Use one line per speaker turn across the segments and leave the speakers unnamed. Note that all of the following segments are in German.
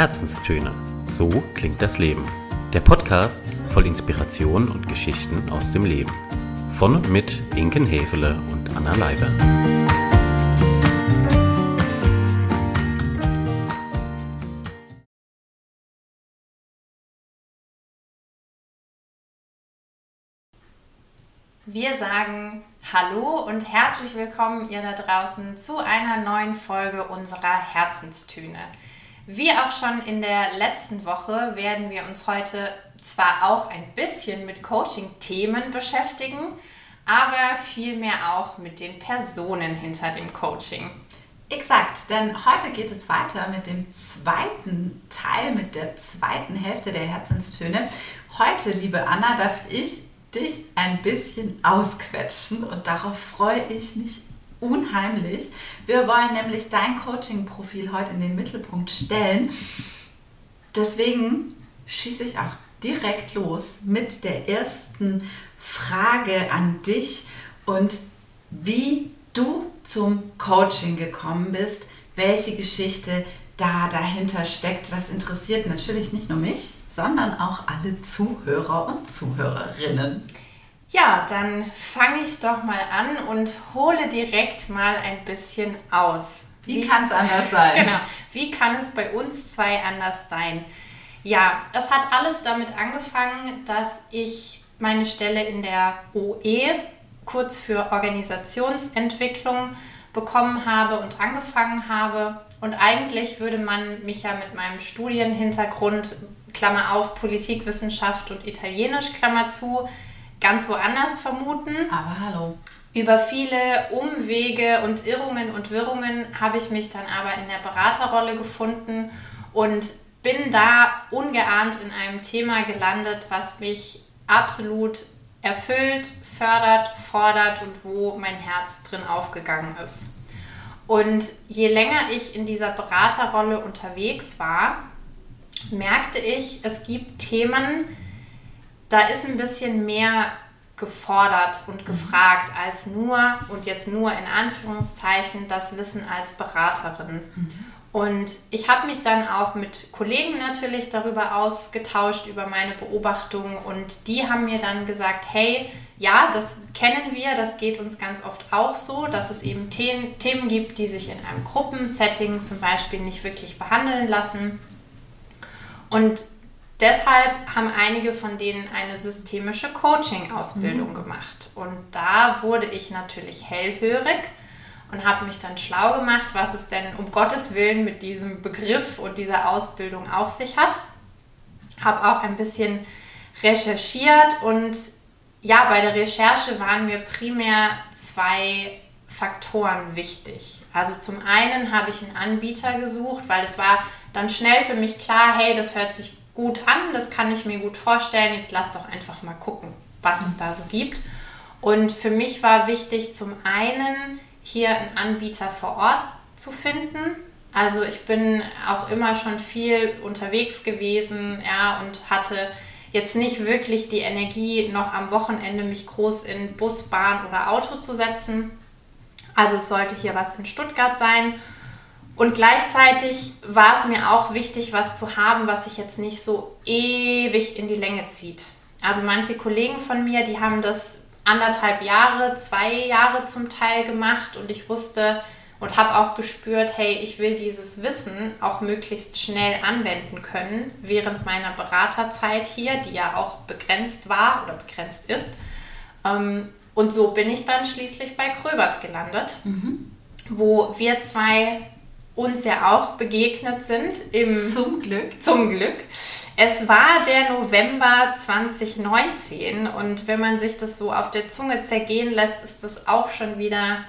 Herzenstöne. So klingt das Leben. Der Podcast voll Inspiration und Geschichten aus dem Leben. Von und mit Inken Hefele und Anna Leiber.
Wir sagen Hallo und herzlich willkommen ihr da draußen zu einer neuen Folge unserer Herzenstöne. Wie auch schon in der letzten Woche werden wir uns heute zwar auch ein bisschen mit Coaching-Themen beschäftigen, aber vielmehr auch mit den Personen hinter dem Coaching.
Exakt, denn heute geht es weiter mit dem zweiten Teil, mit der zweiten Hälfte der Herzenstöne. Heute, liebe Anna, darf ich dich ein bisschen ausquetschen und darauf freue ich mich unheimlich. Wir wollen nämlich dein Coaching-Profil heute in den Mittelpunkt stellen. Deswegen schieße ich auch direkt los mit der ersten Frage an dich und wie du zum Coaching gekommen bist, welche Geschichte da dahinter steckt. Das interessiert natürlich nicht nur mich, sondern auch alle Zuhörer und Zuhörerinnen.
Ja, dann fange ich doch mal an und hole direkt mal ein bisschen aus.
Wie, wie kann es anders sein?
Genau, wie kann es bei uns zwei anders sein? Ja, es hat alles damit angefangen, dass ich meine Stelle in der OE, kurz für Organisationsentwicklung, bekommen habe und angefangen habe. Und eigentlich würde man mich ja mit meinem Studienhintergrund, Klammer auf, Politikwissenschaft und Italienisch, Klammer zu, ganz woanders vermuten.
Aber hallo.
Über viele Umwege und Irrungen und Wirrungen habe ich mich dann aber in der Beraterrolle gefunden und bin da ungeahnt in einem Thema gelandet, was mich absolut erfüllt, fördert, fordert und wo mein Herz drin aufgegangen ist. Und je länger ich in dieser Beraterrolle unterwegs war, merkte ich, es gibt Themen, da ist ein bisschen mehr gefordert und gefragt als nur und jetzt nur in Anführungszeichen das Wissen als Beraterin. Mhm. Und ich habe mich dann auch mit Kollegen natürlich darüber ausgetauscht, über meine Beobachtungen und die haben mir dann gesagt, hey, ja, das kennen wir, das geht uns ganz oft auch so, dass es eben Themen gibt, die sich in einem Gruppensetting zum Beispiel nicht wirklich behandeln lassen. Und Deshalb haben einige von denen eine systemische Coaching-Ausbildung mhm. gemacht. Und da wurde ich natürlich hellhörig und habe mich dann schlau gemacht, was es denn um Gottes Willen mit diesem Begriff und dieser Ausbildung auf sich hat. Habe auch ein bisschen recherchiert und ja, bei der Recherche waren mir primär zwei Faktoren wichtig. Also zum einen habe ich einen Anbieter gesucht, weil es war dann schnell für mich klar, hey, das hört sich gut an, das kann ich mir gut vorstellen. Jetzt lass doch einfach mal gucken, was es da so gibt. Und für mich war wichtig, zum einen hier einen Anbieter vor Ort zu finden. Also ich bin auch immer schon viel unterwegs gewesen, ja, und hatte jetzt nicht wirklich die Energie, noch am Wochenende mich groß in Bus, Bahn oder Auto zu setzen. Also es sollte hier was in Stuttgart sein. Und gleichzeitig war es mir auch wichtig, was zu haben, was sich jetzt nicht so ewig in die Länge zieht. Also manche Kollegen von mir, die haben das anderthalb Jahre, zwei Jahre zum Teil gemacht und ich wusste und habe auch gespürt, hey, ich will dieses Wissen auch möglichst schnell anwenden können während meiner Beraterzeit hier, die ja auch begrenzt war oder begrenzt ist. Ähm, und so bin ich dann schließlich bei Kröbers gelandet, mhm. wo wir zwei uns ja auch begegnet sind. Im,
zum Glück.
Zum Glück. Es war der November 2019 und wenn man sich das so auf der Zunge zergehen lässt, ist das auch schon wieder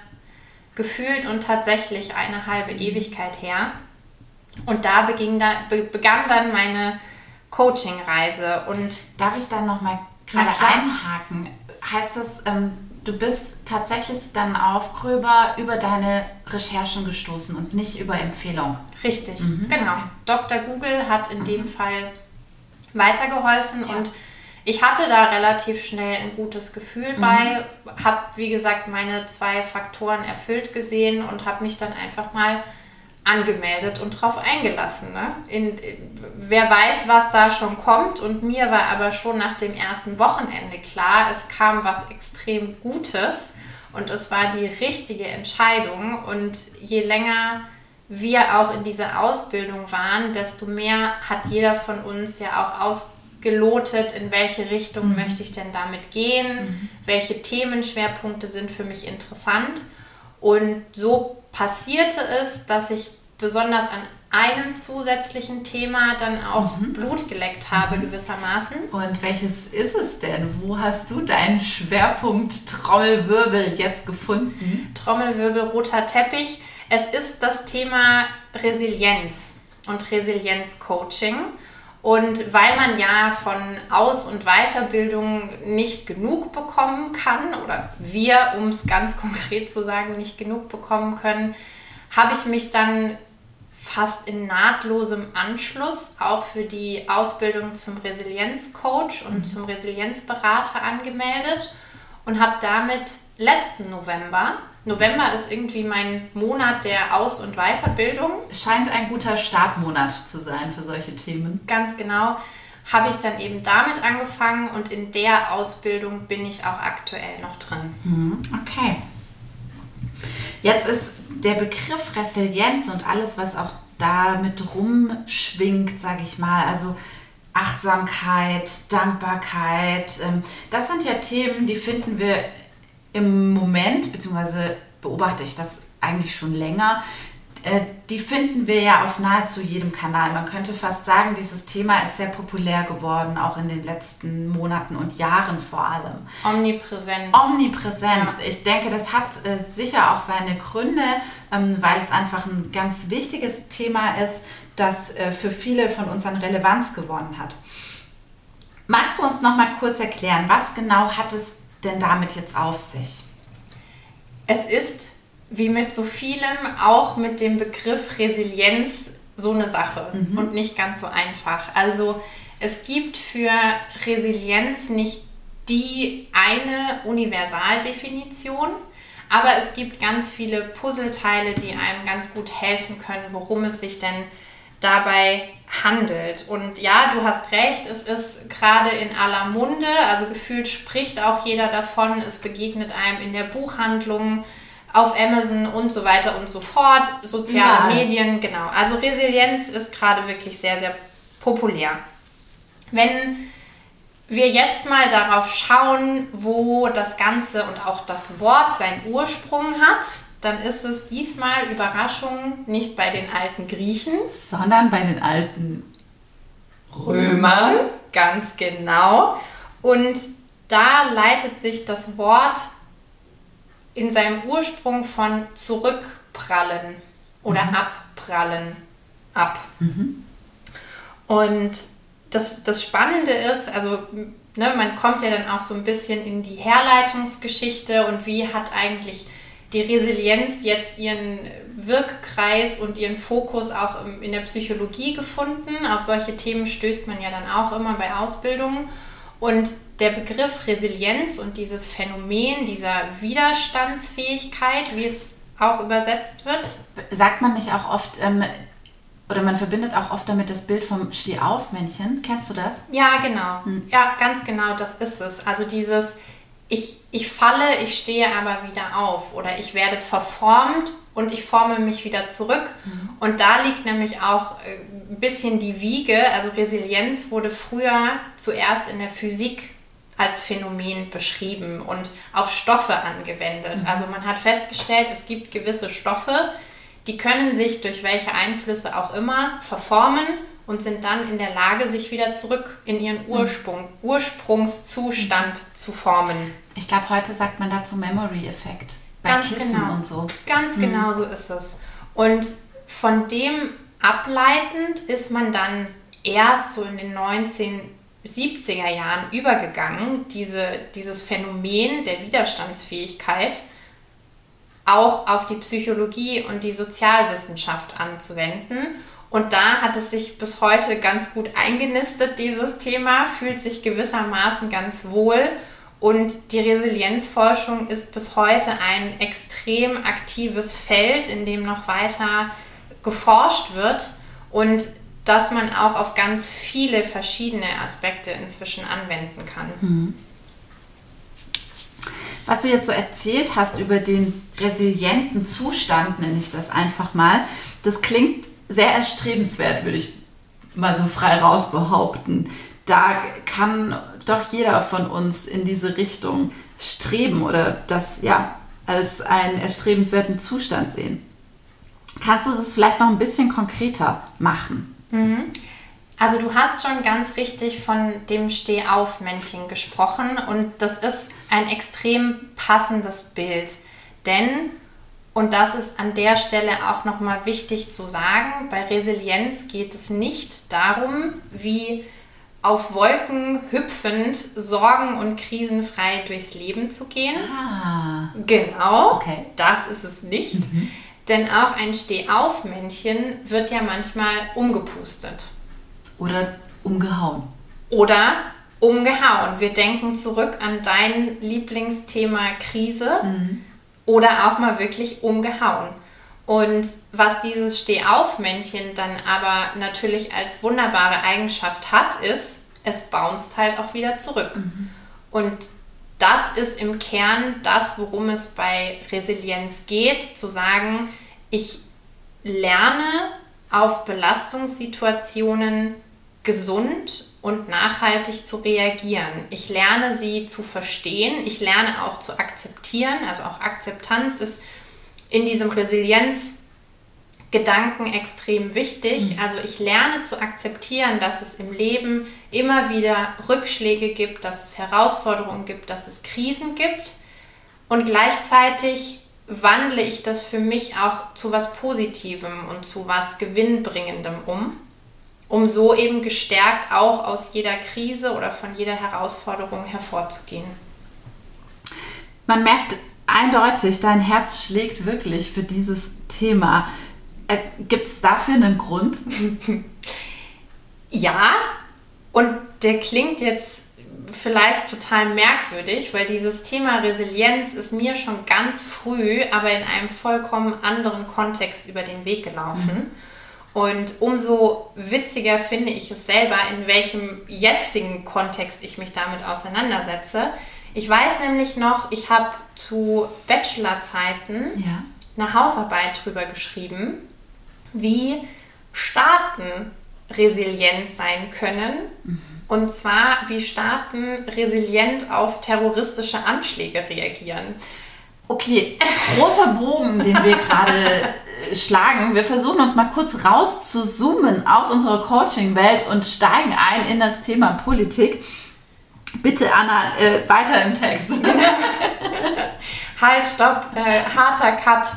gefühlt und tatsächlich eine halbe Ewigkeit her. Und da, da begann dann meine Coaching-Reise. Und
darf ich dann noch mal gerade einhaken? Heißt das, ähm, du bist tatsächlich dann auf Gröber über deine Recherchen gestoßen und nicht über Empfehlung.
Richtig, mhm. genau. Dr. Google hat in mhm. dem Fall weitergeholfen ja. und ich hatte da relativ schnell ein gutes Gefühl mhm. bei, habe wie gesagt meine zwei Faktoren erfüllt gesehen und habe mich dann einfach mal angemeldet und drauf eingelassen. Ne? In, wer weiß, was da schon kommt. Und mir war aber schon nach dem ersten Wochenende klar, es kam was extrem Gutes und es war die richtige Entscheidung. Und je länger wir auch in dieser Ausbildung waren, desto mehr hat jeder von uns ja auch ausgelotet, in welche Richtung mhm. möchte ich denn damit gehen, mhm. welche Themenschwerpunkte sind für mich interessant. Und so passierte es, dass ich besonders an einem zusätzlichen Thema dann auch mhm. Blut geleckt habe, mhm. gewissermaßen.
Und welches ist es denn? Wo hast du deinen Schwerpunkt Trommelwirbel jetzt gefunden?
Trommelwirbel, roter Teppich. Es ist das Thema Resilienz und Resilienzcoaching. Und weil man ja von Aus- und Weiterbildung nicht genug bekommen kann, oder wir, um es ganz konkret zu sagen, nicht genug bekommen können, habe ich mich dann fast in nahtlosem Anschluss auch für die Ausbildung zum Resilienzcoach und mhm. zum Resilienzberater angemeldet und habe damit letzten November November ist irgendwie mein Monat der Aus- und Weiterbildung.
Scheint ein guter Startmonat zu sein für solche Themen.
Ganz genau. Habe ich dann eben damit angefangen und in der Ausbildung bin ich auch aktuell noch drin.
Mhm. Okay. Jetzt ist der Begriff Resilienz und alles, was auch damit rumschwingt, sage ich mal, also Achtsamkeit, Dankbarkeit, ähm, das sind ja Themen, die finden wir im Moment, beziehungsweise beobachte ich das eigentlich schon länger, äh, die finden wir ja auf nahezu jedem Kanal. Man könnte fast sagen, dieses Thema ist sehr populär geworden, auch in den letzten Monaten und Jahren vor allem.
Omnipräsent.
Omnipräsent. Ja. Ich denke, das hat äh, sicher auch seine Gründe, ähm, weil es einfach ein ganz wichtiges Thema ist, das äh, für viele von uns an Relevanz gewonnen hat. Magst du uns noch mal kurz erklären, was genau hat es denn damit jetzt auf sich?
Es ist wie mit so vielem auch mit dem Begriff Resilienz so eine Sache mhm. und nicht ganz so einfach. Also es gibt für Resilienz nicht die eine Universaldefinition, aber es gibt ganz viele Puzzleteile, die einem ganz gut helfen können, worum es sich denn dabei handelt. Und ja, du hast recht, es ist gerade in aller Munde, also gefühlt spricht auch jeder davon, es begegnet einem in der Buchhandlung, auf Amazon und so weiter und so fort, soziale ja. Medien, genau. Also Resilienz ist gerade wirklich sehr, sehr populär. Wenn wir jetzt mal darauf schauen, wo das Ganze und auch das Wort seinen Ursprung hat, dann ist es diesmal Überraschung nicht bei den alten Griechen,
sondern bei den alten Römern.
Ganz genau. Und da leitet sich das Wort in seinem Ursprung von zurückprallen oder mhm. abprallen ab. Mhm. Und das, das Spannende ist, also ne, man kommt ja dann auch so ein bisschen in die Herleitungsgeschichte und wie hat eigentlich die Resilienz jetzt ihren Wirkkreis und ihren Fokus auch in der Psychologie gefunden. Auf solche Themen stößt man ja dann auch immer bei Ausbildungen. Und der Begriff Resilienz und dieses Phänomen dieser Widerstandsfähigkeit, wie es auch übersetzt wird.
Sagt man nicht auch oft, ähm, oder man verbindet auch oft damit das Bild vom Stehaufmännchen. Kennst du das?
Ja, genau. Hm. Ja, ganz genau, das ist es. Also dieses ich, ich falle, ich stehe aber wieder auf oder ich werde verformt und ich forme mich wieder zurück. Mhm. Und da liegt nämlich auch äh, ein bisschen die Wiege. Also Resilienz wurde früher zuerst in der Physik als Phänomen beschrieben und auf Stoffe angewendet. Mhm. Also man hat festgestellt, es gibt gewisse Stoffe, die können sich durch welche Einflüsse auch immer verformen und sind dann in der Lage, sich wieder zurück in ihren mhm. Ursprung, Ursprungszustand mhm. zu formen.
Ich glaube, heute sagt man dazu Memory-Effekt.
Ganz Kissen genau. und so. Ganz mhm. genau so ist es. Und von dem ableitend ist man dann erst so in den 1970er Jahren übergegangen, diese, dieses Phänomen der Widerstandsfähigkeit auch auf die Psychologie und die Sozialwissenschaft anzuwenden und da hat es sich bis heute ganz gut eingenistet, dieses Thema, fühlt sich gewissermaßen ganz wohl. Und die Resilienzforschung ist bis heute ein extrem aktives Feld, in dem noch weiter geforscht wird und dass man auch auf ganz viele verschiedene Aspekte inzwischen anwenden kann. Mhm.
Was du jetzt so erzählt hast über den resilienten Zustand, nenne ich das einfach mal, das klingt sehr erstrebenswert, würde ich mal so frei raus behaupten. Da kann doch jeder von uns in diese Richtung streben oder das ja als einen erstrebenswerten Zustand sehen. Kannst du es vielleicht noch ein bisschen konkreter machen?
Mhm. Also du hast schon ganz richtig von dem Stehauf-Männchen gesprochen und das ist ein extrem passendes Bild. Denn, und das ist an der Stelle auch nochmal wichtig zu sagen, bei Resilienz geht es nicht darum, wie auf Wolken hüpfend, sorgen- und krisenfrei durchs Leben zu gehen.
Ah.
Genau, okay. das ist es nicht. Mhm. Denn auch ein Stehaufmännchen wird ja manchmal umgepustet.
Oder umgehauen.
Oder umgehauen. Wir denken zurück an dein Lieblingsthema Krise mhm. oder auch mal wirklich umgehauen. Und was dieses Stehaufmännchen dann aber natürlich als wunderbare Eigenschaft hat, ist, es bounced halt auch wieder zurück. Mhm. Und das ist im Kern das, worum es bei Resilienz geht, zu sagen, ich lerne auf Belastungssituationen gesund und nachhaltig zu reagieren. Ich lerne sie zu verstehen, ich lerne auch zu akzeptieren, also auch Akzeptanz ist in diesem Resilienzgedanken extrem wichtig. Mhm. Also ich lerne zu akzeptieren, dass es im Leben immer wieder Rückschläge gibt, dass es Herausforderungen gibt, dass es Krisen gibt. Und gleichzeitig wandle ich das für mich auch zu was Positivem und zu was Gewinnbringendem um, um so eben gestärkt auch aus jeder Krise oder von jeder Herausforderung hervorzugehen.
Man merkt eindeutig, dein Herz schlägt wirklich für dieses Thema. Äh, Gibt es dafür einen Grund?
ja, und der klingt jetzt vielleicht total merkwürdig, weil dieses Thema Resilienz ist mir schon ganz früh, aber in einem vollkommen anderen Kontext über den Weg gelaufen. Mhm. Und umso witziger finde ich es selber, in welchem jetzigen Kontext ich mich damit auseinandersetze. Ich weiß nämlich noch, ich habe zu Bachelorzeiten ja. eine Hausarbeit drüber geschrieben, wie Staaten resilient sein können. Mhm. Und zwar, wie Staaten resilient auf terroristische Anschläge reagieren.
Okay, großer Bogen, den wir gerade äh, schlagen. Wir versuchen uns mal kurz raus zu zoomen aus unserer Coaching-Welt und steigen ein in das Thema Politik. Bitte, Anna, äh, weiter im Text.
halt, stopp, äh, harter Cut.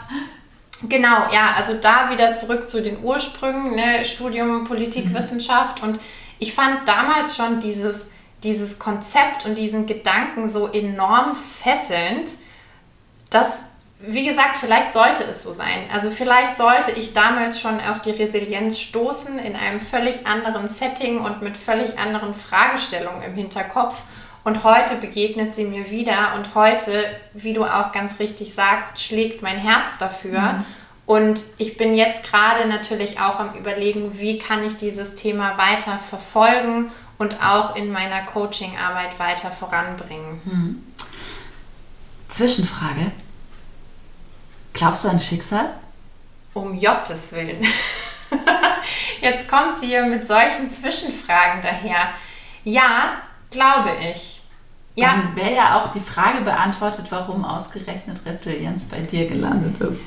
Genau, ja, also da wieder zurück zu den Ursprüngen, ne, Studium Politikwissenschaft. Mhm. Und ich fand damals schon dieses, dieses Konzept und diesen Gedanken so enorm fesselnd, dass, wie gesagt, vielleicht sollte es so sein. Also vielleicht sollte ich damals schon auf die Resilienz stoßen in einem völlig anderen Setting und mit völlig anderen Fragestellungen im Hinterkopf. Und heute begegnet sie mir wieder und heute, wie du auch ganz richtig sagst, schlägt mein Herz dafür. Mhm. Und ich bin jetzt gerade natürlich auch am Überlegen, wie kann ich dieses Thema weiter verfolgen und auch in meiner Coachingarbeit weiter voranbringen. Mhm.
Zwischenfrage. Glaubst du an Schicksal?
Um Jottes Willen. Jetzt kommt sie hier mit solchen Zwischenfragen daher. Ja, glaube ich.
Ja. Dann wäre ja auch die Frage beantwortet, warum ausgerechnet Resilienz bei dir gelandet ist.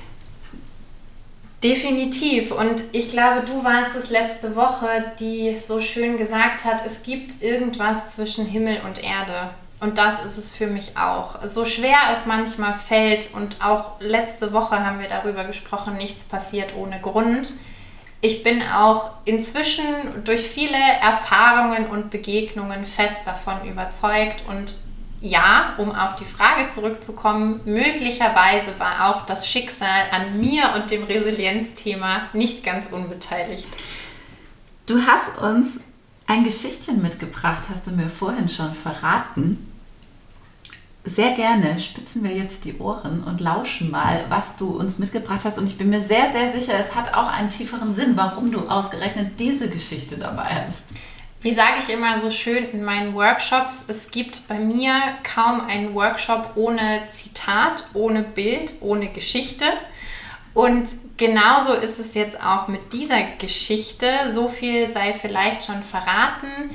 Definitiv. Und ich glaube, du warst es letzte Woche, die so schön gesagt hat, es gibt irgendwas zwischen Himmel und Erde. Und das ist es für mich auch. So schwer es manchmal fällt, und auch letzte Woche haben wir darüber gesprochen, nichts passiert ohne Grund. Ich bin auch inzwischen durch viele Erfahrungen und Begegnungen fest davon überzeugt und ja, um auf die Frage zurückzukommen, möglicherweise war auch das Schicksal an mir und dem Resilienzthema nicht ganz unbeteiligt.
Du hast uns ein Geschichtchen mitgebracht, hast du mir vorhin schon verraten. Sehr gerne spitzen wir jetzt die Ohren und lauschen mal, was du uns mitgebracht hast. Und ich bin mir sehr, sehr sicher, es hat auch einen tieferen Sinn, warum du ausgerechnet diese Geschichte dabei hast.
Wie sage ich immer so schön in meinen Workshops, es gibt bei mir kaum einen Workshop ohne Zitat, ohne Bild, ohne Geschichte. Und genauso ist es jetzt auch mit dieser Geschichte. So viel sei vielleicht schon verraten.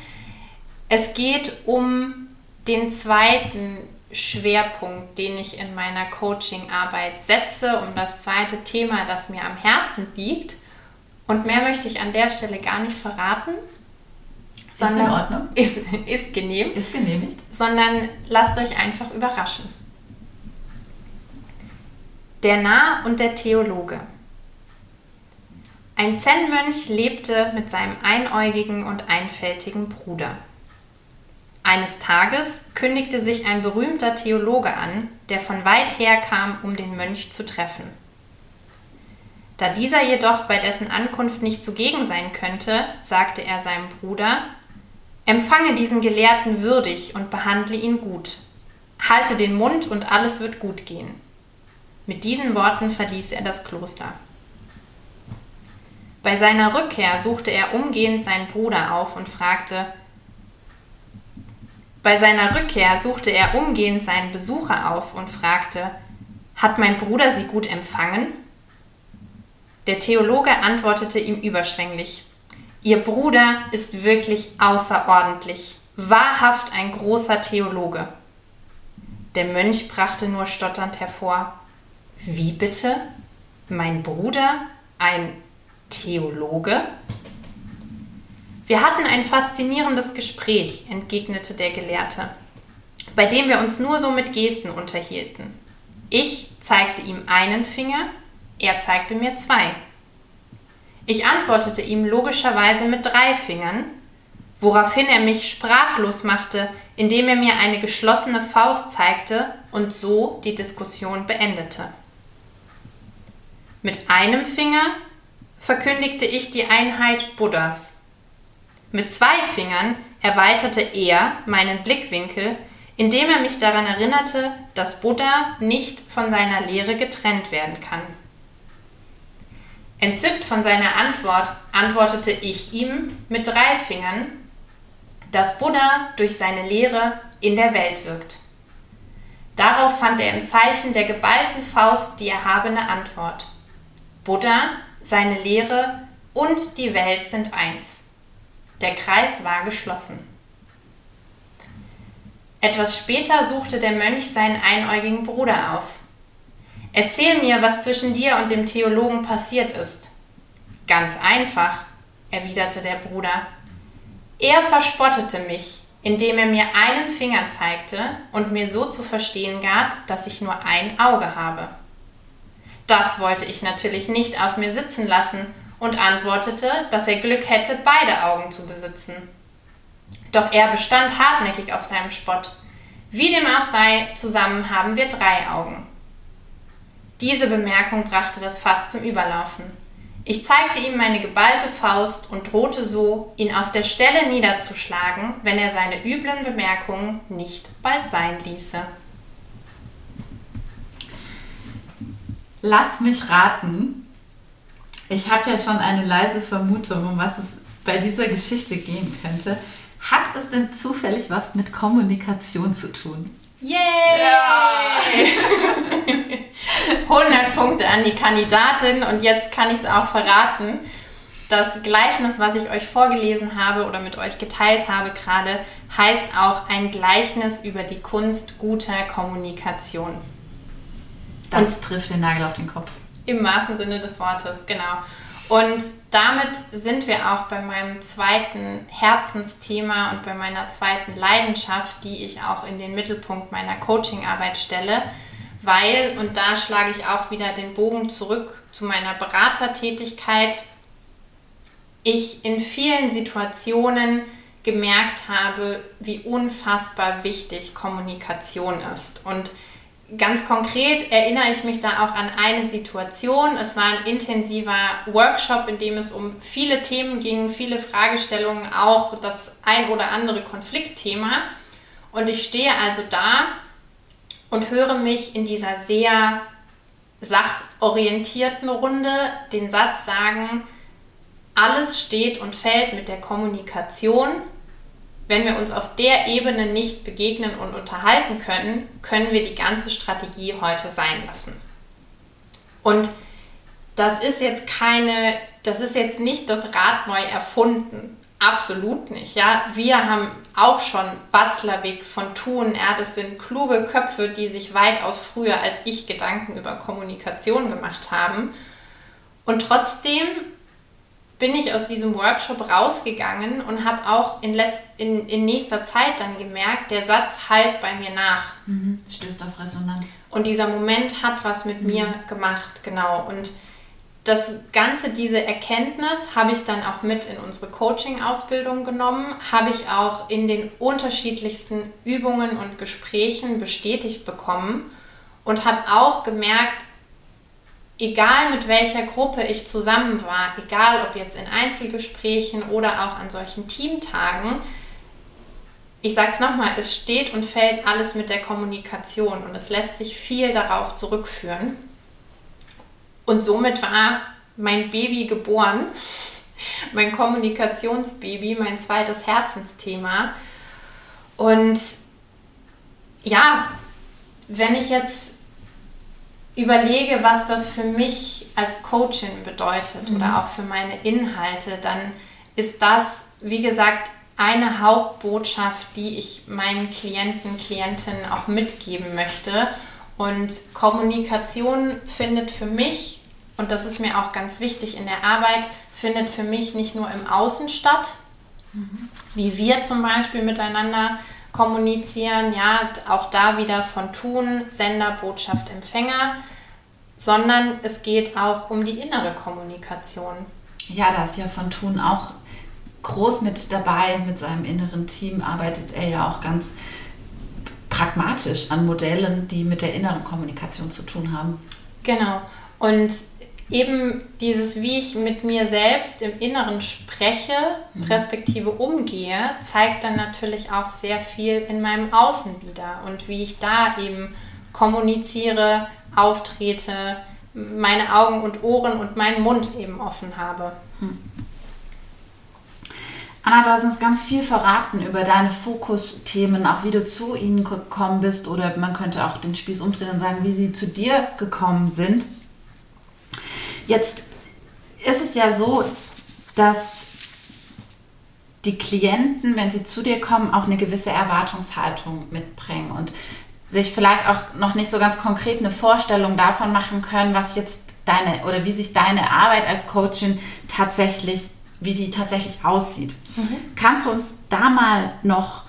Es geht um den zweiten Schwerpunkt, den ich in meiner Coaching-Arbeit setze, um das zweite Thema, das mir am Herzen liegt. Und mehr möchte ich an der Stelle gar nicht verraten.
Ist in Ordnung?
Ist, ist genehmigt.
Ist genehmigt.
Sondern lasst euch einfach überraschen. Der Narr und der Theologe. Ein Zen-Mönch lebte mit seinem einäugigen und einfältigen Bruder. Eines Tages kündigte sich ein berühmter Theologe an, der von weit her kam, um den Mönch zu treffen. Da dieser jedoch bei dessen Ankunft nicht zugegen sein könnte, sagte er seinem Bruder, Empfange diesen Gelehrten würdig und behandle ihn gut. Halte den Mund und alles wird gut gehen. Mit diesen Worten verließ er das Kloster. Bei seiner Rückkehr suchte er umgehend seinen Bruder auf und fragte, bei seiner Rückkehr suchte er umgehend seinen Besucher auf und fragte, hat mein Bruder sie gut empfangen? Der Theologe antwortete ihm überschwänglich, Ihr Bruder ist wirklich außerordentlich, wahrhaft ein großer Theologe. Der Mönch brachte nur stotternd hervor, Wie bitte? Mein Bruder? Ein Theologe? Wir hatten ein faszinierendes Gespräch, entgegnete der Gelehrte, bei dem wir uns nur so mit Gesten unterhielten. Ich zeigte ihm einen Finger, er zeigte mir zwei. Ich antwortete ihm logischerweise mit drei Fingern, woraufhin er mich sprachlos machte, indem er mir eine geschlossene Faust zeigte und so die Diskussion beendete. Mit einem Finger verkündigte ich die Einheit Buddhas mit zwei Fingern erweiterte er meinen Blickwinkel, indem er mich daran erinnerte, dass Buddha nicht von seiner Lehre getrennt werden kann. Entzückt von seiner Antwort antwortete ich ihm mit drei Fingern, dass Buddha durch seine Lehre in der Welt wirkt. Darauf fand er im Zeichen der geballten Faust die erhabene Antwort. Buddha, seine Lehre und die Welt sind eins. Der Kreis war geschlossen. Etwas später suchte der Mönch seinen einäugigen Bruder auf. Erzähl mir, was zwischen dir und dem Theologen passiert ist. Ganz einfach, erwiderte der Bruder. Er verspottete mich, indem er mir einen Finger zeigte und mir so zu verstehen gab, dass ich nur ein Auge habe. Das wollte ich natürlich nicht auf mir sitzen lassen und antwortete, dass er Glück hätte, beide Augen zu besitzen. Doch er bestand hartnäckig auf seinem Spott. Wie dem auch sei, zusammen haben wir drei Augen. Diese Bemerkung brachte das Fass zum Überlaufen. Ich zeigte ihm meine geballte Faust und drohte so, ihn auf der Stelle niederzuschlagen, wenn er seine üblen Bemerkungen nicht bald sein ließe.
Lass mich raten, ich habe ja schon eine leise Vermutung, um was es bei dieser Geschichte gehen könnte. Hat es denn zufällig was mit Kommunikation zu tun?
Yay! Ja. 100 Punkte an die Kandidatin und jetzt kann ich es auch verraten. Das Gleichnis, was ich euch vorgelesen habe oder mit euch geteilt habe gerade, heißt auch ein Gleichnis über die Kunst guter Kommunikation.
Das und trifft den Nagel auf den Kopf.
Im wahrsten Sinne des Wortes, genau. Und damit sind wir auch bei meinem zweiten Herzensthema und bei meiner zweiten Leidenschaft, die ich auch in den Mittelpunkt meiner Coachingarbeit stelle, weil, und da schlage ich auch wieder den Bogen zurück zu meiner Beratertätigkeit, ich in vielen Situationen gemerkt habe, wie unfassbar wichtig Kommunikation ist. Und Ganz konkret erinnere ich mich da auch an eine Situation. Es war ein intensiver Workshop, in dem es um viele Themen ging, viele Fragestellungen, auch das ein oder andere Konfliktthema. Und ich stehe also da und höre mich in dieser sehr sachorientierten Runde den Satz sagen, alles steht und fällt mit der Kommunikation. Wenn wir uns auf der Ebene nicht begegnen und unterhalten können, können wir die ganze Strategie heute sein lassen. Und das ist jetzt keine, das ist jetzt nicht das Rad neu erfunden. Absolut nicht. Ja, wir haben auch schon Watzlawick von Thun. Ja, das sind kluge Köpfe, die sich weitaus früher als ich Gedanken über Kommunikation gemacht haben. Und trotzdem bin ich aus diesem Workshop rausgegangen und habe auch in, letzt, in, in nächster Zeit dann gemerkt, der Satz halt bei mir nach.
Mhm. Stößt auf Resonanz.
Und dieser Moment hat was mit mhm. mir gemacht, genau. Und das Ganze, diese Erkenntnis habe ich dann auch mit in unsere Coaching-Ausbildung genommen, habe ich auch in den unterschiedlichsten Übungen und Gesprächen bestätigt bekommen und habe auch gemerkt, egal mit welcher Gruppe ich zusammen war, egal ob jetzt in Einzelgesprächen oder auch an solchen Teamtagen, ich sage es nochmal, es steht und fällt alles mit der Kommunikation und es lässt sich viel darauf zurückführen. Und somit war mein Baby geboren, mein Kommunikationsbaby, mein zweites Herzensthema. Und ja, wenn ich jetzt überlege, was das für mich als Coachin bedeutet mhm. oder auch für meine Inhalte, dann ist das, wie gesagt, eine Hauptbotschaft, die ich meinen Klienten, Klientinnen auch mitgeben möchte. Und Kommunikation findet für mich, und das ist mir auch ganz wichtig in der Arbeit, findet für mich nicht nur im Außen statt, mhm. wie wir zum Beispiel miteinander kommunizieren, ja, auch da wieder von Tun, Sender, Botschaft, Empfänger, sondern es geht auch um die innere Kommunikation.
Ja, da ist ja von Tun auch groß mit dabei, mit seinem inneren Team arbeitet er ja auch ganz pragmatisch an Modellen, die mit der inneren Kommunikation zu tun haben.
Genau. Und eben dieses, wie ich mit mir selbst im Inneren spreche, mhm. respektive umgehe, zeigt dann natürlich auch sehr viel in meinem Außen wieder und wie ich da eben kommuniziere, auftrete, meine Augen und Ohren und meinen Mund eben offen habe. Mhm.
Anna, du hast uns ganz viel verraten über deine Fokusthemen, auch wie du zu ihnen gekommen bist oder man könnte auch den Spieß umdrehen und sagen, wie sie zu dir gekommen sind. Jetzt ist es ja so, dass die Klienten, wenn sie zu dir kommen, auch eine gewisse Erwartungshaltung mitbringen und sich vielleicht auch noch nicht so ganz konkret eine Vorstellung davon machen können, was jetzt deine oder wie sich deine Arbeit als Coachin tatsächlich wie die tatsächlich aussieht. Mhm. Kannst du uns da mal noch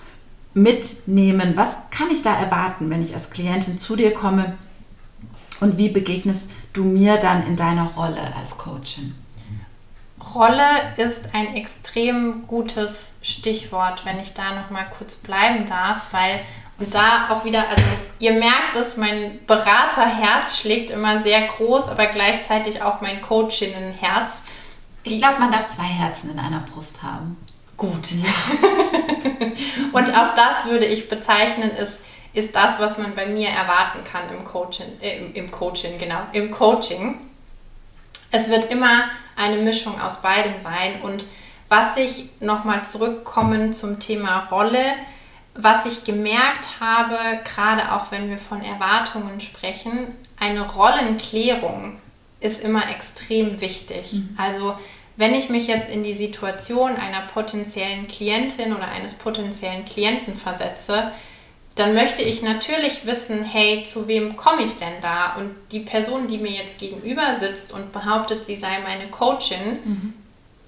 mitnehmen? Was kann ich da erwarten, wenn ich als Klientin zu dir komme? Und wie begegnest du mir dann in deiner Rolle als Coachin?
Rolle ist ein extrem gutes Stichwort, wenn ich da noch mal kurz bleiben darf, weil und da auch wieder, also ihr merkt es, mein Beraterherz schlägt immer sehr groß, aber gleichzeitig auch mein Coachinnenherz.
Ich glaube, man darf zwei Herzen in einer Brust haben.
Gut. Ja. und auch das würde ich bezeichnen, ist, ist das, was man bei mir erwarten kann im Coaching, äh, im, im Coaching, genau, im Coaching. Es wird immer eine Mischung aus beidem sein. Und was ich nochmal zurückkommen zum Thema Rolle, was ich gemerkt habe, gerade auch wenn wir von Erwartungen sprechen, eine Rollenklärung ist immer extrem wichtig. Mhm. Also wenn ich mich jetzt in die Situation einer potenziellen Klientin oder eines potenziellen Klienten versetze, dann möchte ich natürlich wissen, hey, zu wem komme ich denn da? Und die Person, die mir jetzt gegenüber sitzt und behauptet, sie sei meine Coachin, mhm.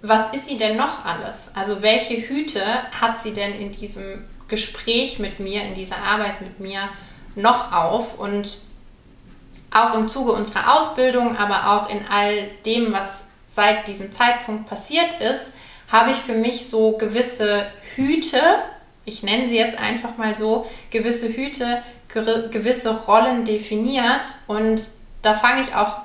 was ist sie denn noch alles? Also welche Hüte hat sie denn in diesem Gespräch mit mir, in dieser Arbeit mit mir noch auf? Und auch im Zuge unserer Ausbildung, aber auch in all dem, was seit diesem Zeitpunkt passiert ist, habe ich für mich so gewisse Hüte, ich nenne sie jetzt einfach mal so, gewisse Hüte, gewisse Rollen definiert und da fange ich auch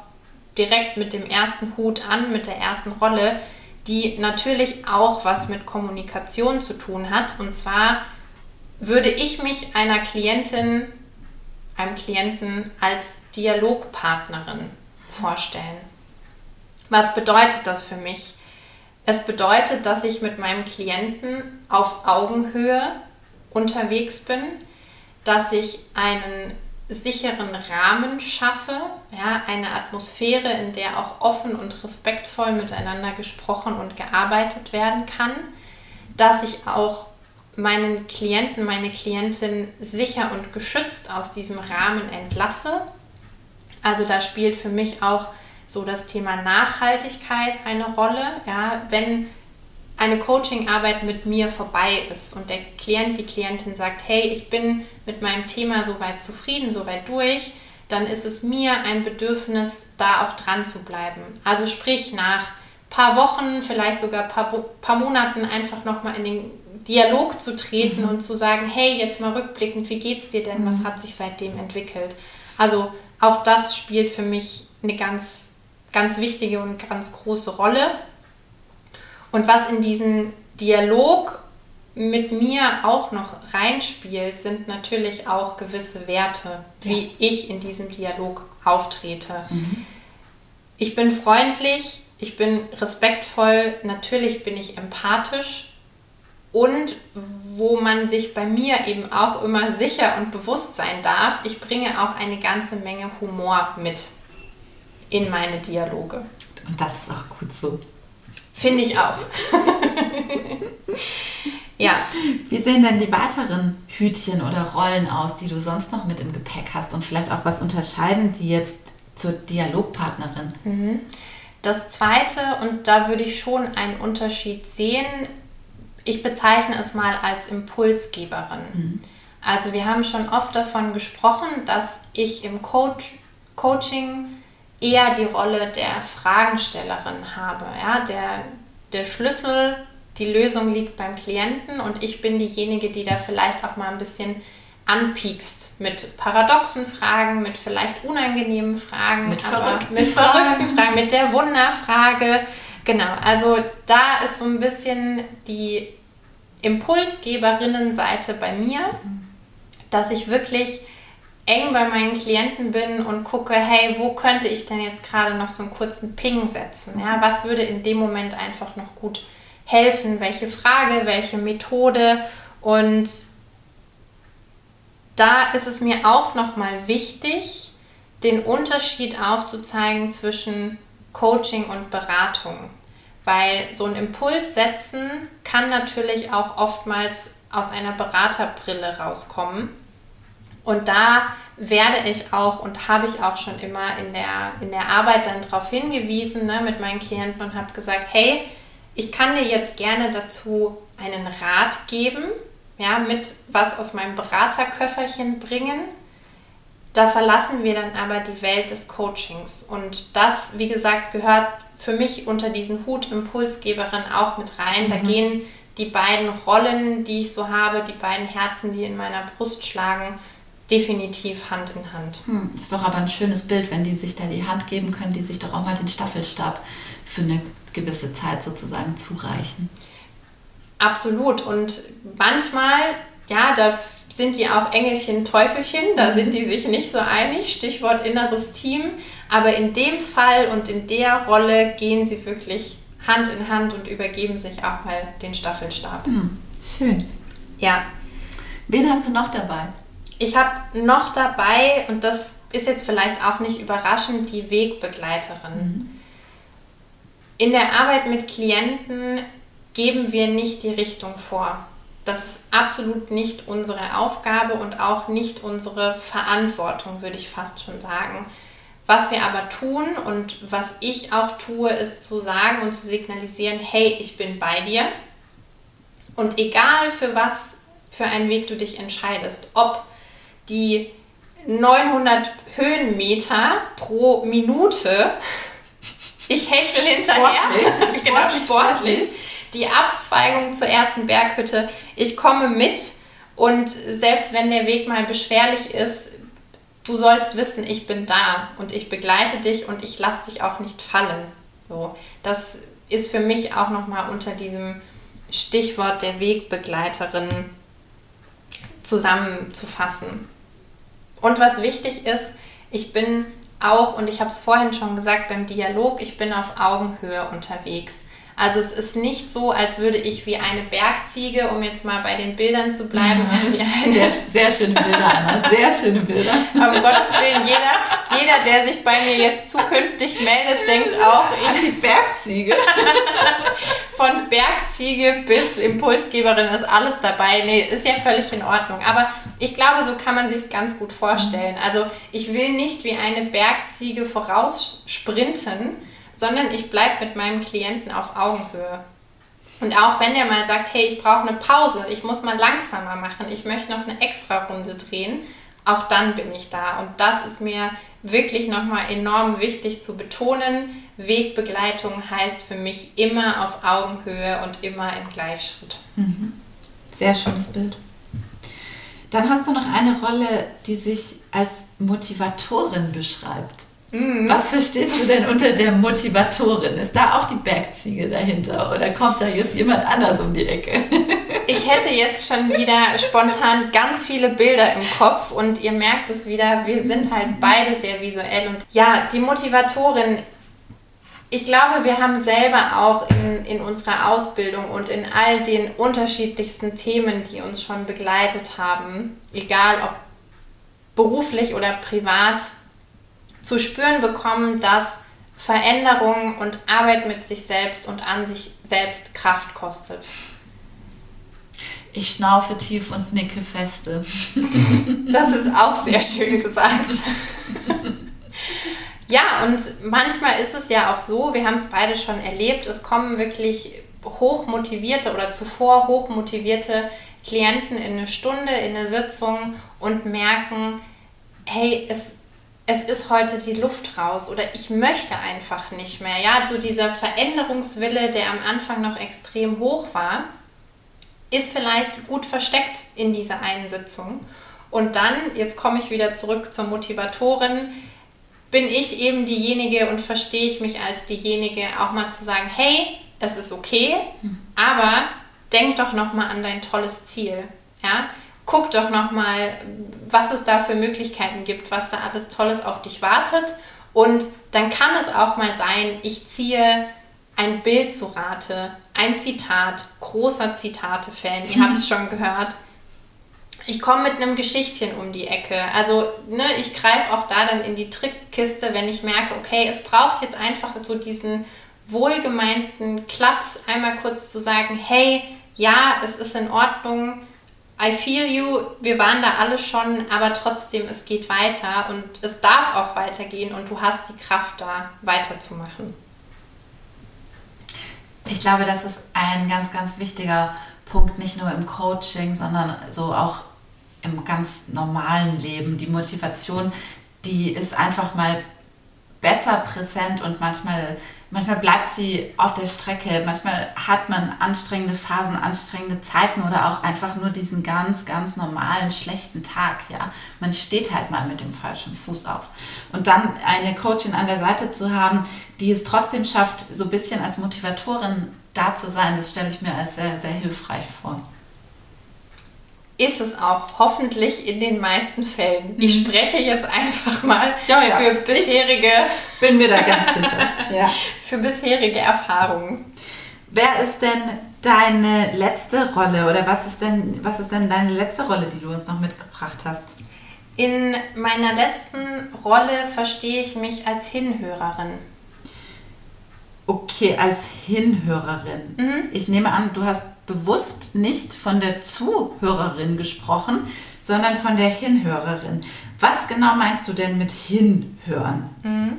direkt mit dem ersten Hut an, mit der ersten Rolle, die natürlich auch was mit Kommunikation zu tun hat. Und zwar würde ich mich einer Klientin einem Klienten als Dialogpartnerin vorstellen. Was bedeutet das für mich? Es bedeutet, dass ich mit meinem Klienten auf Augenhöhe unterwegs bin, dass ich einen sicheren Rahmen schaffe, ja, eine Atmosphäre, in der auch offen und respektvoll miteinander gesprochen und gearbeitet werden kann, dass ich auch meinen Klienten, meine Klientin sicher und geschützt aus diesem Rahmen entlasse. Also da spielt für mich auch so das Thema Nachhaltigkeit eine Rolle. Ja, wenn eine Coachingarbeit mit mir vorbei ist und der Klient, die Klientin sagt, hey, ich bin mit meinem Thema soweit zufrieden, soweit durch, dann ist es mir ein Bedürfnis, da auch dran zu bleiben. Also sprich nach paar Wochen, vielleicht sogar paar, paar Monaten einfach nochmal in den Dialog zu treten mhm. und zu sagen, hey, jetzt mal rückblickend, wie geht's dir denn? Mhm. Was hat sich seitdem entwickelt? Also auch das spielt für mich eine ganz, ganz wichtige und ganz große Rolle. Und was in diesen Dialog mit mir auch noch reinspielt, sind natürlich auch gewisse Werte, wie ja. ich in diesem Dialog auftrete. Mhm. Ich bin freundlich, ich bin respektvoll, natürlich bin ich empathisch und wo man sich bei mir eben auch immer sicher und bewusst sein darf, ich bringe auch eine ganze Menge Humor mit in meine Dialoge.
Und das ist auch gut so.
Finde ich auch. ja.
Wie sehen denn die weiteren Hütchen oder Rollen aus, die du sonst noch mit im Gepäck hast und vielleicht auch was unterscheiden die jetzt zur Dialogpartnerin?
Mhm. Das zweite, und da würde ich schon einen Unterschied sehen, ich bezeichne es mal als Impulsgeberin. Mhm. Also wir haben schon oft davon gesprochen, dass ich im Coach, Coaching eher die Rolle der Fragenstellerin habe. Ja? Der, der Schlüssel, die Lösung liegt beim Klienten und ich bin diejenige, die da vielleicht auch mal ein bisschen anpiekst mit paradoxen Fragen, mit vielleicht unangenehmen Fragen,
mit verrückten,
mit verrückten Fragen. Fragen, mit der Wunderfrage. Genau, also da ist so ein bisschen die Impulsgeberinnenseite bei mir, dass ich wirklich eng bei meinen Klienten bin und gucke, hey, wo könnte ich denn jetzt gerade noch so einen kurzen Ping setzen? Ja, was würde in dem Moment einfach noch gut helfen? Welche Frage, welche Methode? Und da ist es mir auch nochmal wichtig, den Unterschied aufzuzeigen zwischen Coaching und Beratung. Weil so ein Impuls setzen kann natürlich auch oftmals aus einer Beraterbrille rauskommen. Und da werde ich auch und habe ich auch schon immer in der, in der Arbeit dann darauf hingewiesen ne, mit meinen Klienten und habe gesagt, hey, ich kann dir jetzt gerne dazu einen Rat geben, ja, mit was aus meinem Beraterköfferchen bringen. Da verlassen wir dann aber die Welt des Coachings. Und das, wie gesagt, gehört für mich unter diesen Hut Impulsgeberin auch mit rein. Mhm. Da gehen die beiden Rollen, die ich so habe, die beiden Herzen, die in meiner Brust schlagen, definitiv Hand in Hand.
Hm, ist doch aber ein schönes Bild, wenn die sich da die Hand geben können, die sich doch auch mal den Staffelstab für eine gewisse Zeit sozusagen zureichen.
Absolut. Und manchmal, ja, da sind die auch Engelchen, Teufelchen, da sind die sich nicht so einig, Stichwort inneres Team. Aber in dem Fall und in der Rolle gehen sie wirklich Hand in Hand und übergeben sich auch mal den Staffelstab.
Hm, schön.
Ja.
Wen hast du noch dabei?
Ich habe noch dabei, und das ist jetzt vielleicht auch nicht überraschend, die Wegbegleiterin. Mhm. In der Arbeit mit Klienten geben wir nicht die Richtung vor. Das ist absolut nicht unsere Aufgabe und auch nicht unsere Verantwortung, würde ich fast schon sagen. Was wir aber tun und was ich auch tue, ist zu sagen und zu signalisieren, hey, ich bin bei dir. Und egal für was, für einen Weg du dich entscheidest, ob die 900 Höhenmeter pro Minute. Ich hechle hinterher.
Sportlich, genau, sportlich. sportlich.
Die Abzweigung zur ersten Berghütte. Ich komme mit und selbst wenn der Weg mal beschwerlich ist, du sollst wissen, ich bin da und ich begleite dich und ich lasse dich auch nicht fallen. So, das ist für mich auch nochmal unter diesem Stichwort der Wegbegleiterin zusammenzufassen. Und was wichtig ist, ich bin auch, und ich habe es vorhin schon gesagt beim Dialog, ich bin auf Augenhöhe unterwegs. Also es ist nicht so, als würde ich wie eine Bergziege, um jetzt mal bei den Bildern zu bleiben.
sehr, sehr schöne Bilder, Anna. Sehr schöne Bilder.
Aber um Gottes Willen, jeder, jeder, der sich bei mir jetzt zukünftig meldet, denkt auch,
ich die Bergziege.
Von Bergziege bis Impulsgeberin ist alles dabei. Nee, ist ja völlig in Ordnung. Aber ich glaube, so kann man sich es ganz gut vorstellen. Also ich will nicht wie eine Bergziege voraussprinten, sondern ich bleibe mit meinem Klienten auf Augenhöhe. Und auch wenn der mal sagt, hey, ich brauche eine Pause, ich muss mal langsamer machen, ich möchte noch eine extra Runde drehen, auch dann bin ich da. Und das ist mir wirklich nochmal enorm wichtig zu betonen. Wegbegleitung heißt für mich immer auf Augenhöhe und immer im Gleichschritt.
Mhm. Sehr schönes Bild. Dann hast du noch eine Rolle, die sich als Motivatorin beschreibt. Mhm. Was verstehst du denn unter der Motivatorin? Ist da auch die Bergziege dahinter oder kommt da jetzt jemand anders um die Ecke?
Ich hätte jetzt schon wieder spontan ganz viele Bilder im Kopf und ihr merkt es wieder, wir sind halt beide sehr visuell und ja, die Motivatorin ich glaube, wir haben selber auch in, in unserer Ausbildung und in all den unterschiedlichsten Themen, die uns schon begleitet haben, egal ob beruflich oder privat, zu spüren bekommen, dass Veränderung und Arbeit mit sich selbst und an sich selbst Kraft kostet.
Ich schnaufe tief und nicke feste.
Das ist auch sehr schön gesagt. Ja, und manchmal ist es ja auch so, wir haben es beide schon erlebt, es kommen wirklich hochmotivierte oder zuvor hochmotivierte Klienten in eine Stunde, in eine Sitzung und merken, hey, es es ist heute die Luft raus oder ich möchte einfach nicht mehr. Ja, so dieser Veränderungswille, der am Anfang noch extrem hoch war, ist vielleicht gut versteckt in dieser einen Sitzung. Und dann, jetzt komme ich wieder zurück zur Motivatorin, bin ich eben diejenige und verstehe ich mich als diejenige, auch mal zu sagen, hey, es ist okay, hm. aber denk doch noch mal an dein tolles Ziel. Ja, guck doch nochmal, was es da für Möglichkeiten gibt, was da alles Tolles auf dich wartet. Und dann kann es auch mal sein, ich ziehe ein Bild zu Rate, ein Zitat, großer Zitate-Fan, ihr habt es schon gehört. Ich komme mit einem Geschichtchen um die Ecke. Also, ne, ich greife auch da dann in die Trickkiste, wenn ich merke, okay, es braucht jetzt einfach so diesen wohlgemeinten Klaps, einmal kurz zu sagen, hey, ja, es ist in Ordnung, I feel you, wir waren da alle schon, aber trotzdem, es geht weiter und es darf auch weitergehen und du hast die Kraft da weiterzumachen.
Ich glaube, das ist ein ganz, ganz wichtiger Punkt, nicht nur im Coaching, sondern so auch im ganz normalen Leben. Die Motivation, die ist einfach mal besser präsent und manchmal Manchmal bleibt sie auf der Strecke, manchmal hat man anstrengende Phasen, anstrengende Zeiten oder auch einfach nur diesen ganz, ganz normalen, schlechten Tag. Ja? Man steht halt mal mit dem falschen Fuß auf. Und dann eine Coachin an der Seite zu haben, die es trotzdem schafft, so ein bisschen als Motivatorin da zu sein, das stelle ich mir als sehr, sehr hilfreich vor
ist es auch hoffentlich in den meisten Fällen. Ich mhm. spreche jetzt einfach mal
ja, ja.
für bisherige.
Ich bin mir da ganz sicher.
Ja. Für bisherige Erfahrungen.
Wer ist denn deine letzte Rolle oder was ist denn was ist denn deine letzte Rolle, die du uns noch mitgebracht hast?
In meiner letzten Rolle verstehe ich mich als Hinhörerin.
Okay, als Hinhörerin. Mhm. Ich nehme an, du hast bewusst nicht von der Zuhörerin gesprochen, sondern von der Hinhörerin. Was genau meinst du denn mit Hinhören?
Mhm.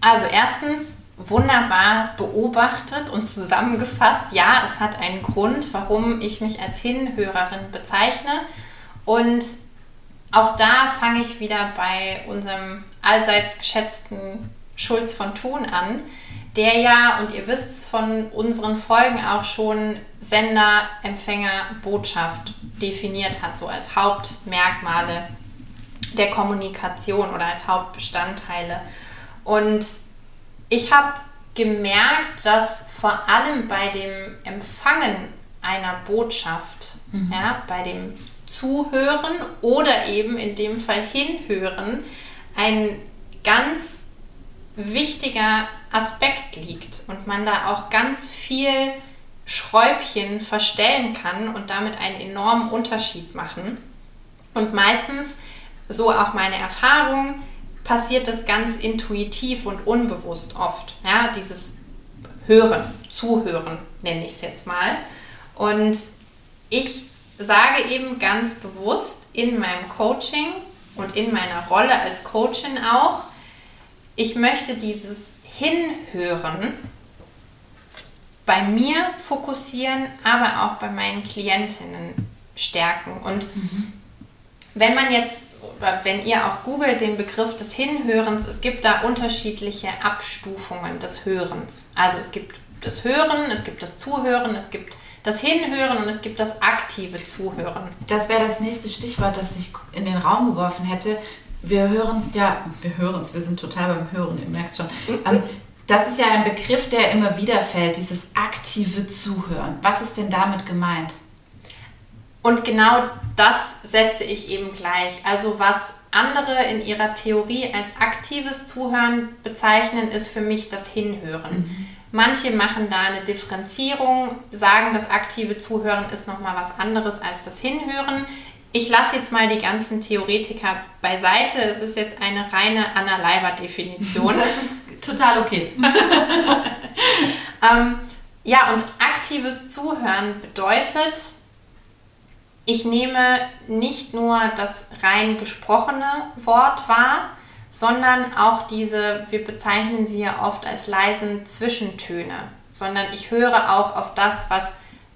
Also erstens wunderbar beobachtet und zusammengefasst. Ja, es hat einen Grund, warum ich mich als Hinhörerin bezeichne. Und auch da fange ich wieder bei unserem allseits geschätzten Schulz von Thun an der ja, und ihr wisst es von unseren Folgen auch schon, Sender, Empfänger, Botschaft definiert hat, so als Hauptmerkmale der Kommunikation oder als Hauptbestandteile. Und ich habe gemerkt, dass vor allem bei dem Empfangen einer Botschaft, mhm. ja, bei dem zuhören oder eben in dem Fall hinhören ein ganz wichtiger Aspekt liegt und man da auch ganz viel Schräubchen verstellen kann und damit einen enormen Unterschied machen. Und meistens, so auch meine Erfahrung, passiert das ganz intuitiv und unbewusst oft. Ja, dieses Hören, Zuhören nenne ich es jetzt mal. Und ich sage eben ganz bewusst in meinem Coaching und in meiner Rolle als Coachin auch, ich möchte dieses Hinhören bei mir fokussieren, aber auch bei meinen Klientinnen stärken. Und mhm. wenn man jetzt, oder wenn ihr auch googelt den Begriff des Hinhörens, es gibt da unterschiedliche Abstufungen des Hörens. Also es gibt das Hören, es gibt das Zuhören, es gibt das Hinhören und es gibt das aktive Zuhören.
Das wäre das nächste Stichwort, das ich in den Raum geworfen hätte. Wir hören es ja, wir hören es, wir sind total beim Hören, ihr merkt schon. Ähm, das ist ja ein Begriff, der immer wieder fällt, dieses aktive Zuhören. Was ist denn damit gemeint?
Und genau das setze ich eben gleich. Also was andere in ihrer Theorie als aktives Zuhören bezeichnen, ist für mich das Hinhören. Mhm. Manche machen da eine Differenzierung, sagen, das aktive Zuhören ist nochmal was anderes als das Hinhören. Ich lasse jetzt mal die ganzen Theoretiker beiseite. Es ist jetzt eine reine Anna Leiber-Definition.
Das ist total okay.
ähm, ja, und aktives Zuhören bedeutet, ich nehme nicht nur das rein gesprochene Wort wahr, sondern auch diese, wir bezeichnen sie ja oft als leisen Zwischentöne, sondern ich höre auch auf das, was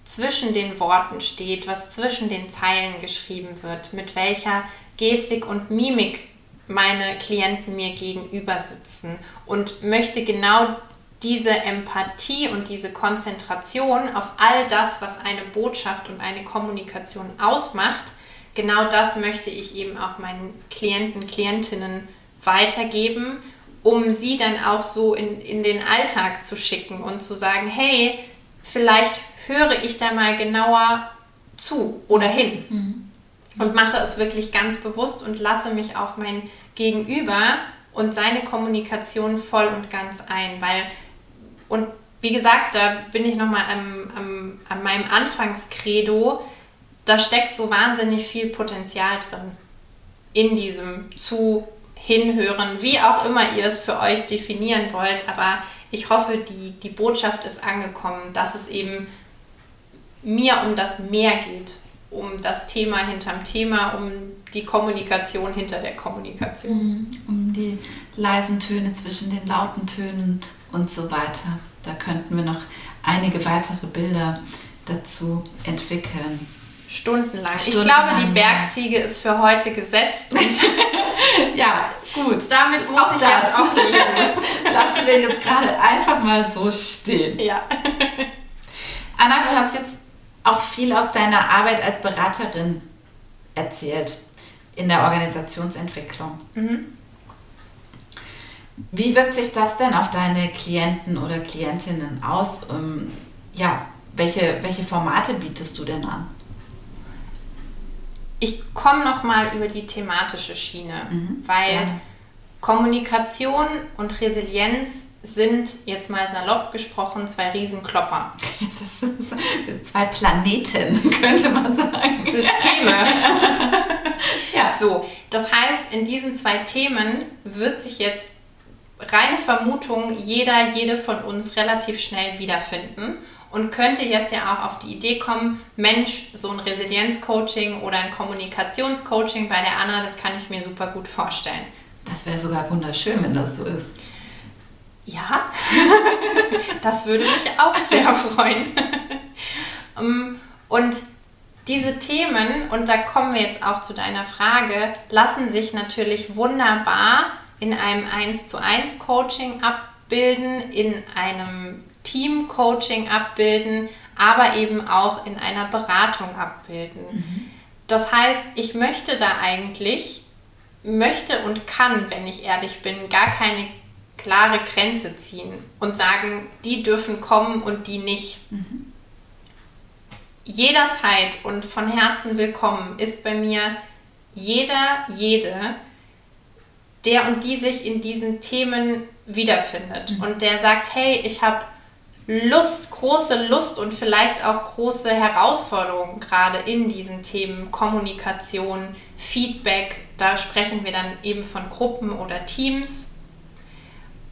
zwischen den Worten steht, was zwischen den Zeilen geschrieben wird, mit welcher Gestik und Mimik meine Klienten mir gegenüber sitzen und möchte genau diese Empathie und diese Konzentration auf all das, was eine Botschaft und eine Kommunikation ausmacht, genau das möchte ich eben auch meinen Klienten, Klientinnen weitergeben, um sie dann auch so in, in den Alltag zu schicken und zu sagen, hey, vielleicht höre ich da mal genauer zu oder hin mhm. und mache es wirklich ganz bewusst und lasse mich auf mein Gegenüber und seine Kommunikation voll und ganz ein, weil und wie gesagt, da bin ich nochmal am, am, an meinem Anfangskredo, da steckt so wahnsinnig viel Potenzial drin in diesem zu hinhören, wie auch immer ihr es für euch definieren wollt. Aber ich hoffe, die, die Botschaft ist angekommen, dass es eben mir um das Mehr geht, um das Thema hinterm Thema, um die Kommunikation hinter der Kommunikation.
Mhm. Um die leisen Töne zwischen den lauten Tönen und so weiter. Da könnten wir noch einige weitere Bilder dazu entwickeln.
Stundenlang. Stundenlang. Ich glaube, die Bergziege ist für heute gesetzt. Und
ja, gut.
Damit muss auch ich das. jetzt auch leben.
Lassen wir jetzt gerade einfach mal so stehen.
Ja.
Anna, du hast jetzt auch viel aus deiner Arbeit als Beraterin erzählt in der Organisationsentwicklung. Mhm. Wie wirkt sich das denn auf deine Klienten oder Klientinnen aus? Ähm, ja, welche, welche Formate bietest du denn an?
Ich komme noch mal über die thematische Schiene, mhm, weil gerne. Kommunikation und Resilienz sind jetzt mal salopp gesprochen zwei Riesenklopper.
Das sind zwei Planeten, könnte man sagen.
Systeme. ja. So, das heißt, in diesen zwei Themen wird sich jetzt reine Vermutung jeder, jede von uns relativ schnell wiederfinden und könnte jetzt ja auch auf die Idee kommen, Mensch, so ein Resilienzcoaching oder ein Kommunikationscoaching bei der Anna, das kann ich mir super gut vorstellen.
Das wäre sogar wunderschön, wenn das so ist.
Ja, das würde mich auch sehr freuen. Ähm, und diese Themen, und da kommen wir jetzt auch zu deiner Frage, lassen sich natürlich wunderbar in einem 1 zu 1 Coaching abbilden, in einem Team-Coaching abbilden, aber eben auch in einer Beratung abbilden. Mhm. Das heißt, ich möchte da eigentlich, möchte und kann, wenn ich ehrlich bin, gar keine klare Grenze ziehen und sagen, die dürfen kommen und die nicht. Mhm. jederzeit und von Herzen willkommen ist bei mir jeder, jede, der und die sich in diesen Themen wiederfindet mhm. und der sagt, hey, ich habe Lust, große Lust und vielleicht auch große Herausforderungen gerade in diesen Themen Kommunikation, Feedback. Da sprechen wir dann eben von Gruppen oder Teams.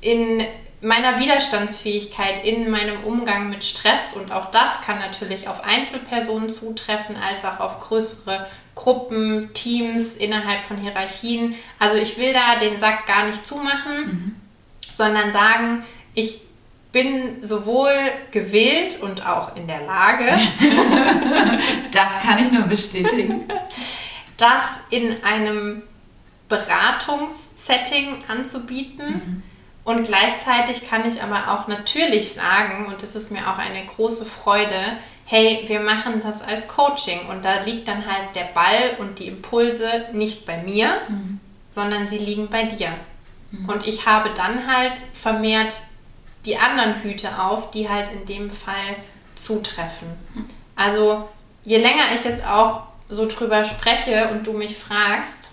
In meiner Widerstandsfähigkeit, in meinem Umgang mit Stress und auch das kann natürlich auf Einzelpersonen zutreffen, als auch auf größere Gruppen, Teams innerhalb von Hierarchien. Also ich will da den Sack gar nicht zumachen, mhm. sondern sagen, ich bin sowohl gewillt und auch in der Lage,
das kann ich nur bestätigen,
das in einem Beratungssetting anzubieten. Mhm. Und gleichzeitig kann ich aber auch natürlich sagen, und es ist mir auch eine große Freude, hey, wir machen das als Coaching. Und da liegt dann halt der Ball und die Impulse nicht bei mir, mhm. sondern sie liegen bei dir. Mhm. Und ich habe dann halt vermehrt die anderen Hüte auf, die halt in dem Fall zutreffen. Also je länger ich jetzt auch so drüber spreche und du mich fragst,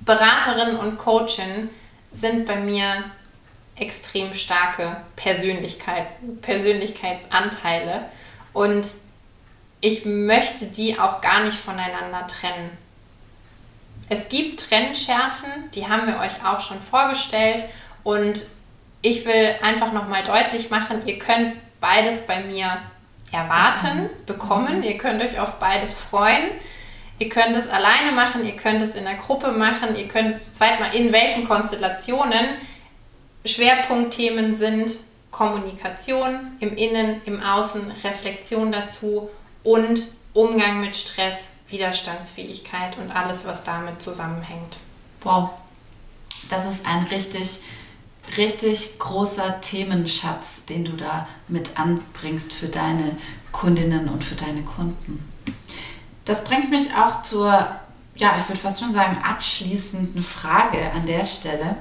Beraterin und Coachin sind bei mir extrem starke Persönlichkeit, Persönlichkeitsanteile und ich möchte die auch gar nicht voneinander trennen. Es gibt Trennschärfen, die haben wir euch auch schon vorgestellt und ich will einfach nochmal deutlich machen, ihr könnt beides bei mir erwarten, bekommen. Ihr könnt euch auf beides freuen. Ihr könnt es alleine machen, ihr könnt es in der Gruppe machen, ihr könnt es zu zweit mal in welchen Konstellationen. Schwerpunktthemen sind Kommunikation im Innen, im Außen, Reflexion dazu und Umgang mit Stress, Widerstandsfähigkeit und alles, was damit zusammenhängt.
Wow, das ist ein richtig richtig großer Themenschatz, den du da mit anbringst für deine Kundinnen und für deine Kunden. Das bringt mich auch zur, ja, ich würde fast schon sagen, abschließenden Frage an der Stelle.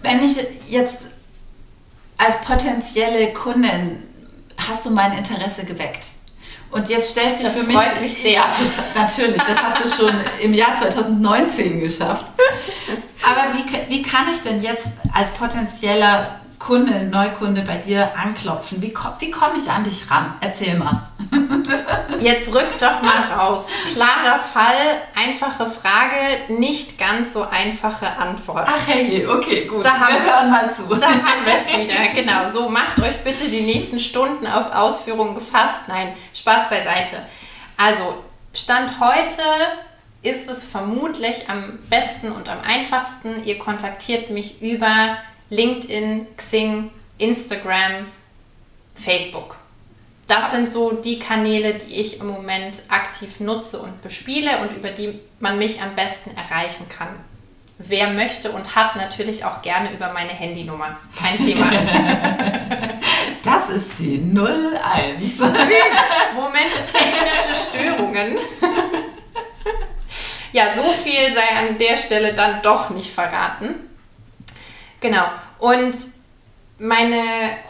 Wenn ich jetzt als potenzielle Kundin hast du mein Interesse geweckt. Und jetzt stellt sich
das
für
mich, mich sehr.
Natürlich, das hast du schon im Jahr 2019 geschafft. Aber wie, wie kann ich denn jetzt als potenzieller Kunde, Neukunde bei dir anklopfen? Wie, wie komme ich an dich ran? Erzähl mal.
Jetzt rück doch mal raus. Klarer Fall, einfache Frage, nicht ganz so einfache Antwort.
Ach hey, okay, gut.
Da haben wir hören mal zu. Da haben wir es wieder. Genau, so macht euch bitte die nächsten Stunden auf Ausführungen gefasst. Nein, Spaß beiseite. Also, Stand heute ist es vermutlich am besten und am einfachsten. Ihr kontaktiert mich über LinkedIn, Xing, Instagram, Facebook. Das sind so die Kanäle, die ich im Moment aktiv nutze und bespiele und über die man mich am besten erreichen kann. Wer möchte und hat natürlich auch gerne über meine Handynummer. Kein Thema.
Das ist die 01.
Momente technische Störungen. Ja, so viel sei an der Stelle dann doch nicht verraten. Genau. Und meine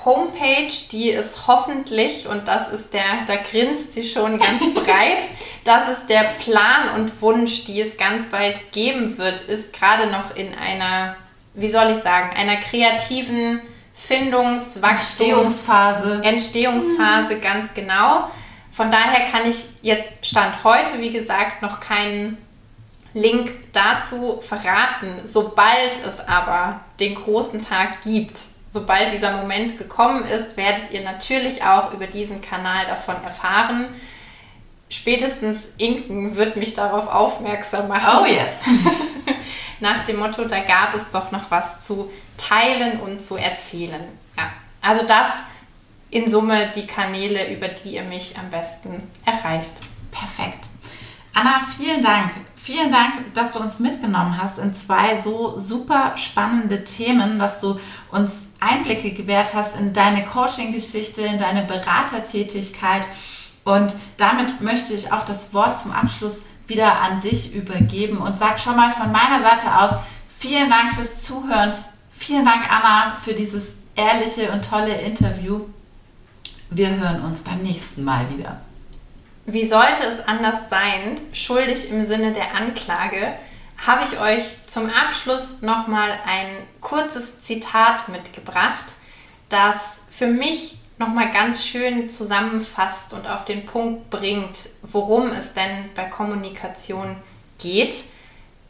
Homepage, die ist hoffentlich, und das ist der, da grinst sie schon ganz breit, das ist der Plan und Wunsch, die es ganz bald geben wird, ist gerade noch in einer, wie soll ich sagen, einer kreativen Findungs-, Entstehungsphase. Entstehungsphase, mhm. ganz genau. Von daher kann ich jetzt Stand heute, wie gesagt, noch keinen Link dazu verraten. Sobald es aber den großen Tag gibt, sobald dieser Moment gekommen ist, werdet ihr natürlich auch über diesen Kanal davon erfahren. Spätestens Inken wird mich darauf aufmerksam machen.
Oh yes.
Nach dem Motto, da gab es doch noch was zu teilen und zu erzählen. Ja, also das in Summe die Kanäle, über die ihr mich am besten erreicht.
Perfekt. Anna, vielen Dank Vielen Dank, dass du uns mitgenommen hast in zwei so super spannende Themen, dass du uns Einblicke gewährt hast in deine Coaching-Geschichte, in deine Beratertätigkeit. Und damit möchte ich auch das Wort zum Abschluss wieder an dich übergeben und sag schon mal von meiner Seite aus vielen Dank fürs Zuhören. Vielen Dank, Anna, für dieses ehrliche und tolle Interview. Wir hören uns beim nächsten Mal wieder.
Wie sollte es anders sein, schuldig im Sinne der Anklage, habe ich euch zum Abschluss nochmal ein kurzes Zitat mitgebracht, das für mich nochmal ganz schön zusammenfasst und auf den Punkt bringt, worum es denn bei Kommunikation geht.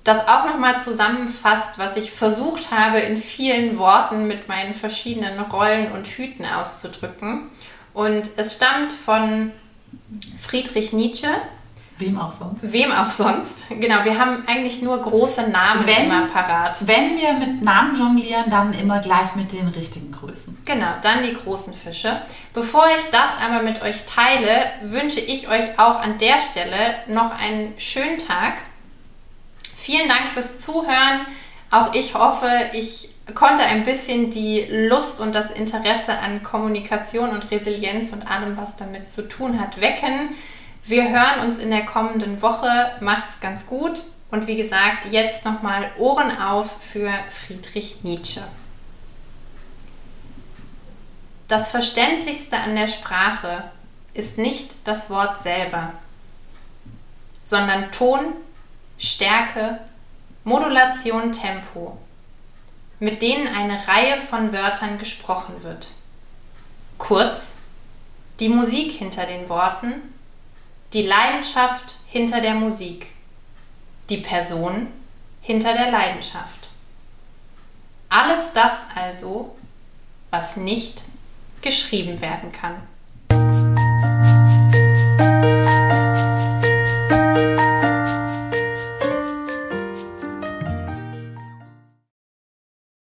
Das auch nochmal zusammenfasst, was ich versucht habe, in vielen Worten mit meinen verschiedenen Rollen und Hüten auszudrücken. Und es stammt von Friedrich Nietzsche.
Wem auch sonst.
Wem auch sonst. Genau, wir haben eigentlich nur große Namen wenn, immer parat.
Wenn wir mit Namen jonglieren, dann immer gleich mit den richtigen Größen.
Genau, dann die großen Fische. Bevor ich das aber mit euch teile, wünsche ich euch auch an der Stelle noch einen schönen Tag. Vielen Dank fürs Zuhören. Auch ich hoffe, ich konnte ein bisschen die Lust und das Interesse an Kommunikation und Resilienz und allem, was damit zu tun hat, wecken. Wir hören uns in der kommenden Woche. Macht's ganz gut. Und wie gesagt, jetzt nochmal Ohren auf für Friedrich Nietzsche. Das Verständlichste an der Sprache ist nicht das Wort selber, sondern Ton, Stärke, Modulation, Tempo mit denen eine Reihe von Wörtern gesprochen wird. Kurz, die Musik hinter den Worten, die Leidenschaft hinter der Musik, die Person hinter der Leidenschaft. Alles das also, was nicht geschrieben werden kann.